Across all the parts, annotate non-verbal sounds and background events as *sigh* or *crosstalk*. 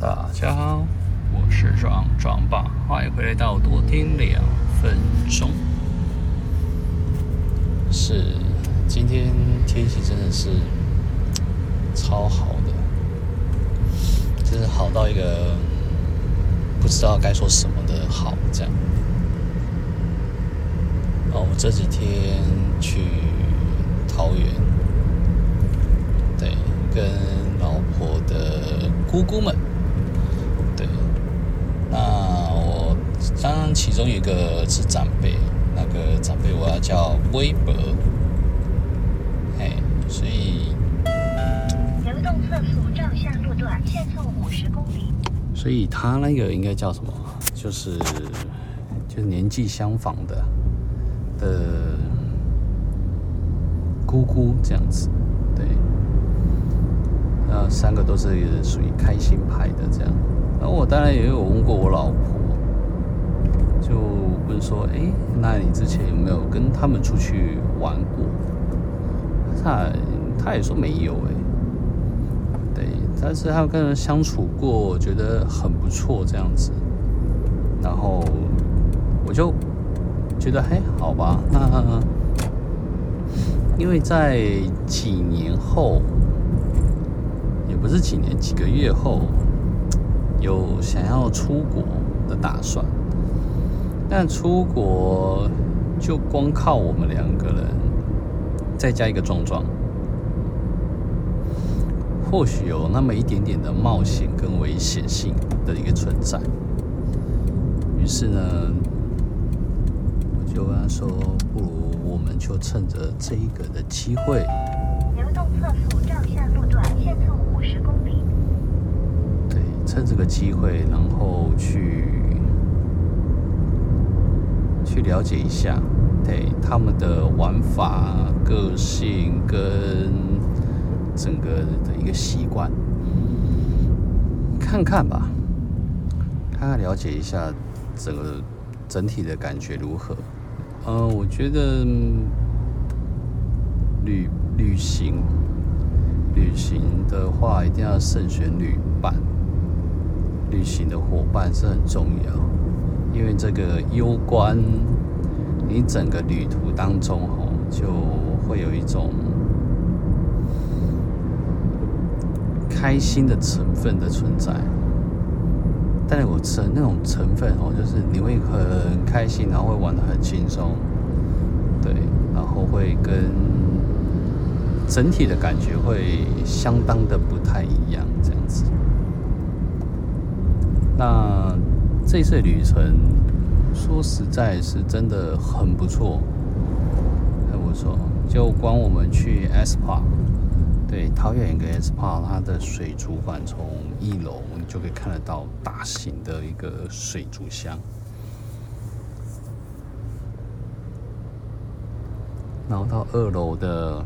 大家好，我是壮壮爸，欢迎回来到多听两分钟。是，今天天气真的是超好的，真是好到一个不知道该说什么的好这样。哦，我这几天去桃园，对，跟老婆的姑姑们。当然，其中一个是长辈，那个长辈我要叫微博，哎，所以流动测速照相路段限速五十公里。所以他那个应该叫什么？就是就是年纪相仿的的姑姑这样子，对，那三个都是属于开心派的这样。那我当然也有问过我老婆。就问说，哎，那你之前有没有跟他们出去玩过？他他也说没有，哎，对，但是他跟人相处过，我觉得很不错这样子。然后我就觉得，还，好吧，那因为在几年后，也不是几年，几个月后，有想要出国的打算。但出国就光靠我们两个人，再加一个壮壮，或许有那么一点点的冒险跟危险性的一个存在。于是呢，我就跟他说：“不如我们就趁着这一个的机会，流动测速照相路段限速五十公里。对，趁这个机会，然后去。”去了解一下，对他们的玩法、个性跟整个的一个习惯，看看吧，看看了解一下整个整体的感觉如何。嗯，我觉得旅旅行旅行的话，一定要慎选旅伴，旅行的伙伴是很重要。因为这个攸关你整个旅途当中，哦，就会有一种开心的成分的存在。但是我成那种成分哦，就是你会很开心，然后会玩得很轻松，对，然后会跟整体的感觉会相当的不太一样，这样子。那。这次旅程说实在是真的很不错，很不错。就光我们去 SPA，对，桃园一个 SPA，它的水族馆从一楼你就可以看得到大型的一个水族箱，然后到二楼的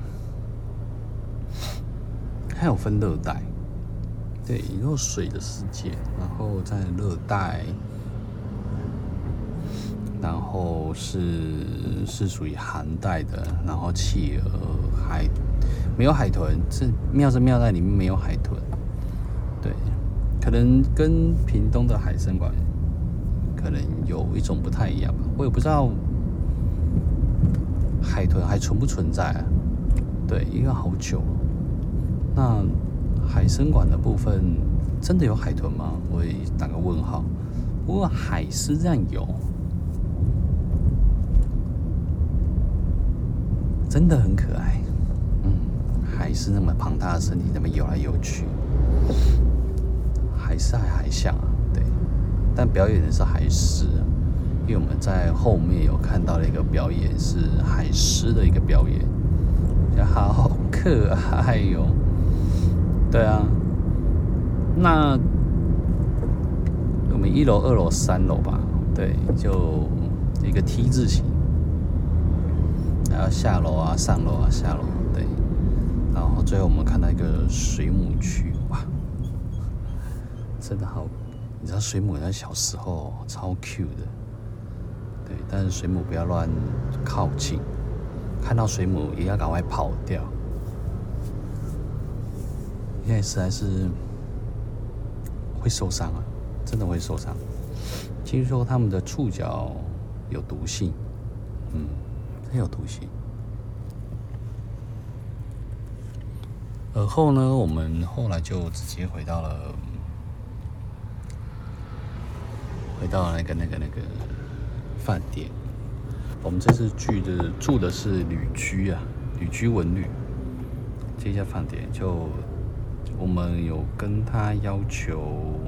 还有分热带，对，有水的世界，然后在热带。然后是是属于寒带的，然后企鹅、海没有海豚，是妙是妙在里面没有海豚，对，可能跟屏东的海生馆可能有一种不太一样吧，我也不知道海豚还存不存在啊？对，因为好久。那海生馆的部分真的有海豚吗？我也打个问号。不过海狮这样有。真的很可爱，嗯，还是那么庞大的身体，那么游来游去，海狮还海象啊，对，但表演的是海狮，因为我们在后面有看到了一个表演，是海狮的一个表演，好可爱哟，对啊，那我们一楼、二楼、三楼吧，对，就一个 T 字形。还要下楼啊，上楼啊，下楼，对。然后最后我们看到一个水母区，哇，真的好！你知道水母在小时候超 Q 的，对。但是水母不要乱靠近，看到水母也要赶快跑掉。因为实在是会受伤啊，真的会受伤。听说他们的触角有毒性，嗯，很有毒性。而后呢，我们后来就直接回到了，回到那个那个那个饭店。我们这次住的住的是旅居啊，旅居文旅这家饭店，就我们有跟他要求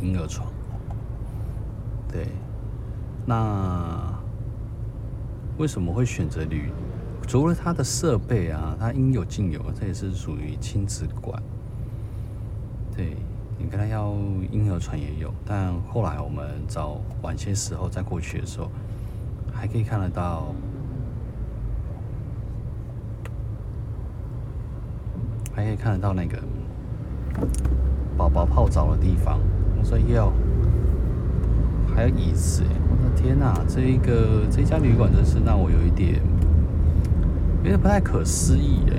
婴儿床。对，那为什么会选择旅？除了它的设备啊，它应有尽有，这也是属于亲子馆。对，你跟他要婴儿床也有，但后来我们找晚些时候再过去的时候，还可以看得到，还可以看得到那个宝宝泡澡的地方。我说要，还有椅子，天哪，这一个这家旅馆真是让我有一点。有点不太可思议哎，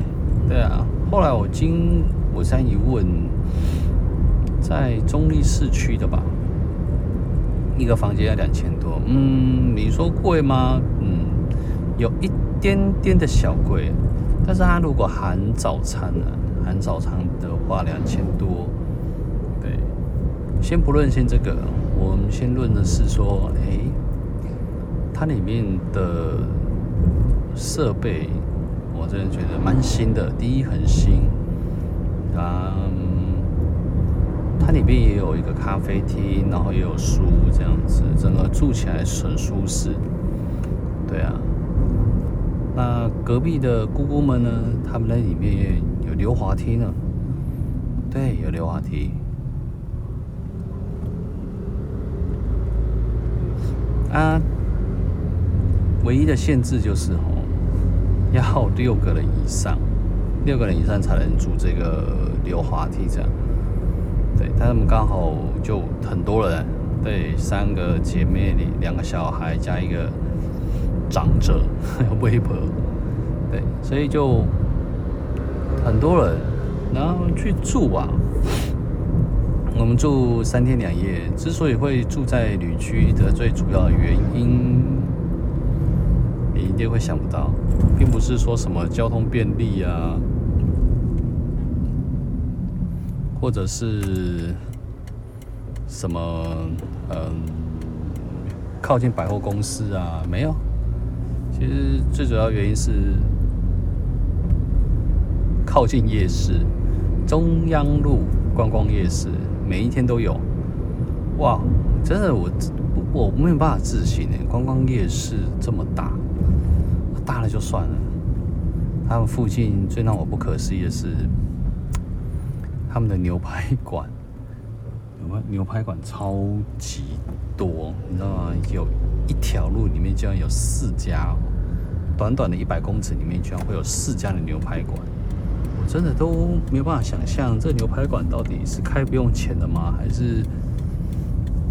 对啊。后来我经我再一问，在中立市区的吧，一个房间要两千多。嗯，你说贵吗？嗯，有一点点的小贵，但是它如果含早餐呢？含早餐的话两千多。对，先不论先这个，我们先论的是说，哎，它里面的设备。我真的觉得蛮新的，第一很新，嗯，它里面也有一个咖啡厅，然后也有书这样子，整个住起来很舒适。对啊，那隔壁的姑姑们呢？他们那里面有溜滑梯呢。对，有溜滑梯。啊，唯一的限制就是哦。要六个人以上，六个人以上才能住这个溜滑梯这样。对，但他们刚好就很多人，对，三个姐妹里，两个小孩加一个长者，还 *laughs* 有微婆，对，所以就很多人，然后去住啊。我们住三天两夜，之所以会住在旅居的最主要原因。你一定会想不到，并不是说什么交通便利啊，或者是什么嗯靠近百货公司啊，没有。其实最主要原因是靠近夜市，中央路观光夜市，每一天都有。哇，真的我我没有办法自信呢，观光夜市这么大。大了就算了，他们附近最让我不可思议的是，他们的牛排馆，*laughs* 牛排牛排馆超级多，你知道吗？有一条路里面居然有四家，短短的一百公尺里面居然会有四家的牛排馆，我真的都没有办法想象，这牛排馆到底是开不用钱的吗？还是？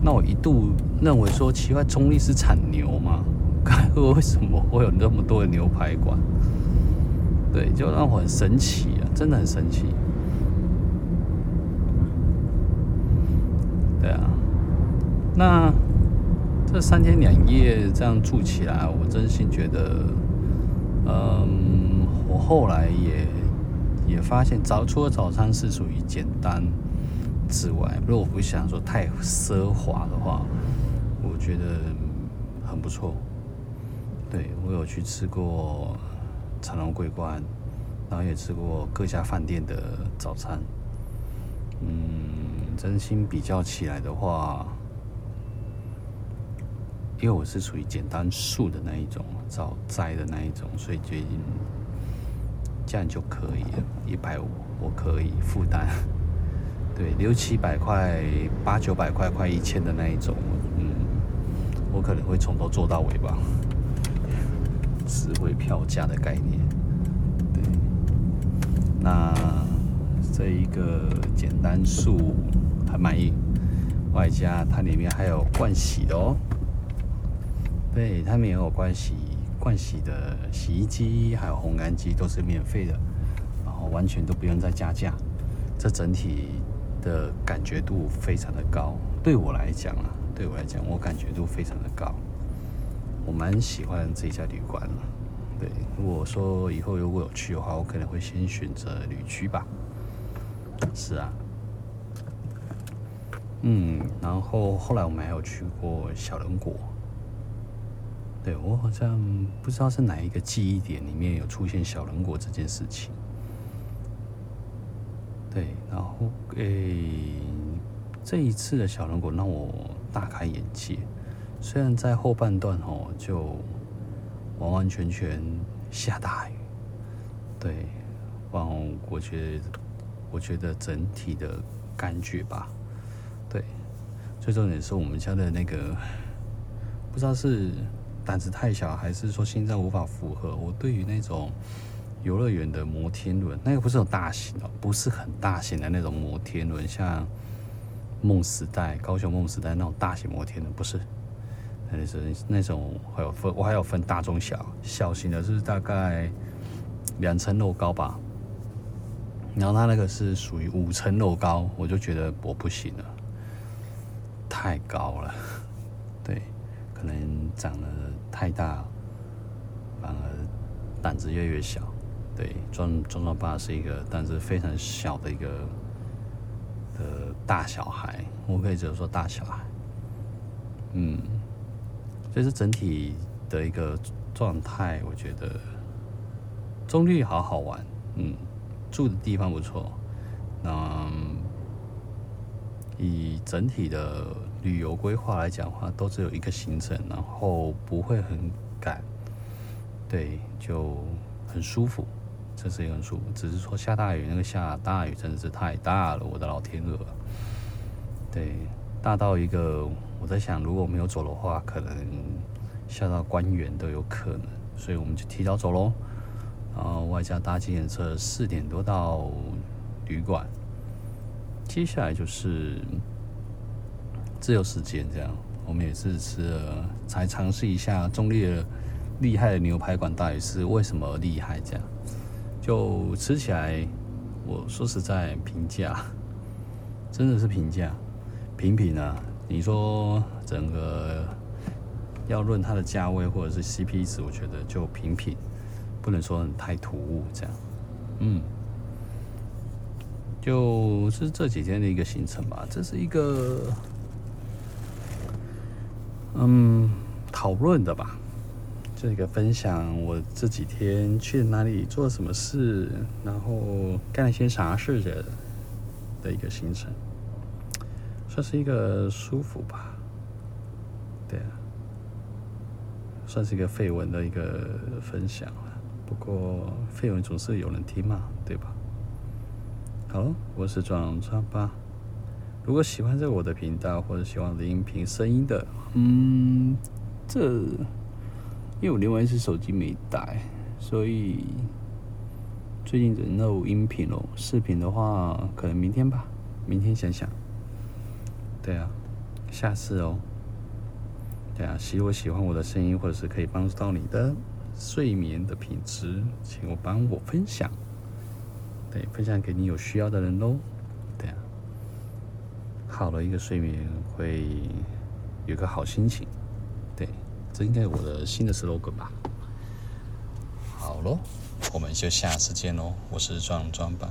那我一度认为说，奇怪，中坜是产牛吗？看 *laughs* 为什么会有那么多的牛排馆？对，就让我很神奇啊，真的很神奇。对啊，那这三天两夜这样住起来，我真心觉得，嗯，我后来也也发现早，早除了早餐是属于简单之外，如果不想说太奢华的话，我觉得很不错。对，我有去吃过长隆桂冠，然后也吃过各家饭店的早餐。嗯，真心比较起来的话，因为我是属于简单素的那一种，早斋的那一种，所以决定这样就可以了，一百五我可以负担。*laughs* 对，六七百块、八九百块、快一千的那一种，嗯，我可能会从头做到尾吧。实惠票价的概念，对，那这一个简单数很满意，外加它里面还有盥洗的哦，对，它里面也有盥洗盥洗的洗衣机，还有烘干机都是免费的，然后完全都不用再加价，这整体的感觉度非常的高。对我来讲啊，对我来讲，我感觉度非常的高。我蛮喜欢这家旅馆的。对，如果说以后如果有去的话，我可能会先选择旅区吧。是啊。嗯，然后后来我们还有去过小人国。对，我好像不知道是哪一个记忆点里面有出现小人国这件事情。对，然后诶，这一次的小人国让我大开眼界。虽然在后半段哦，就完完全全下大雨。对，然后我觉得，我觉得整体的感觉吧，对，最重点是我们家的那个，不知道是。胆子太小，还是说心脏无法负荷？我对于那种游乐园的摩天轮，那个不是很大型的，不是很大型的那种摩天轮，像梦时代、高雄梦时代那种大型摩天轮，不是，那是那种还有分，我还有分大中小，小型的是大概两层楼高吧，然后它那个是属于五层楼高，我就觉得我不行了，太高了，*laughs* 对。可能长得太大，反而胆子越来越小。对，壮壮壮爸是一个胆子非常小的一个的大小孩，我可以只能说大小孩。嗯，这是整体的一个状态，我觉得中坜好好玩。嗯，住的地方不错。嗯，以整体的。旅游规划来讲的话，都只有一个行程，然后不会很赶，对，就很舒服，这是一个很舒服。只是说下大雨，那个下大雨真的是太大了，我的老天鹅，对，大到一个我在想，如果没有走的话，可能下到关园都有可能，所以我们就提早走喽，然后外加搭计程车，四点多到旅馆，接下来就是。自由时间这样，我们也是吃了，才尝试一下中立的厉害的牛排馆到底是为什么厉害这样，就吃起来，我说实在评价，真的是评价，平平啊。你说整个要论它的价位或者是 CP 值，我觉得就平平，不能说很太突兀这样，嗯，就是这几天的一个行程吧，这是一个。嗯，讨论的吧，这个分享我这几天去哪里做什么事，然后干了些啥事的的一个行程，算是一个舒服吧，对啊，算是一个废文的一个分享了。不过废文总是有人听嘛，对吧？好，我是壮壮吧。如果喜欢这我的频道，或者喜欢我的音频声音的，嗯，这因为我另外一只手机没带，所以最近只能录音频喽。视频的话，可能明天吧，明天想想。对啊，下次哦。对啊，如果喜欢我的声音，或者是可以帮助到你的睡眠的品质，请我帮我分享，对，分享给你有需要的人喽。对啊好了一个睡眠会有个好心情，对，这应该我的新的 slogan 吧。好喽，我们就下次见喽，我是壮壮吧。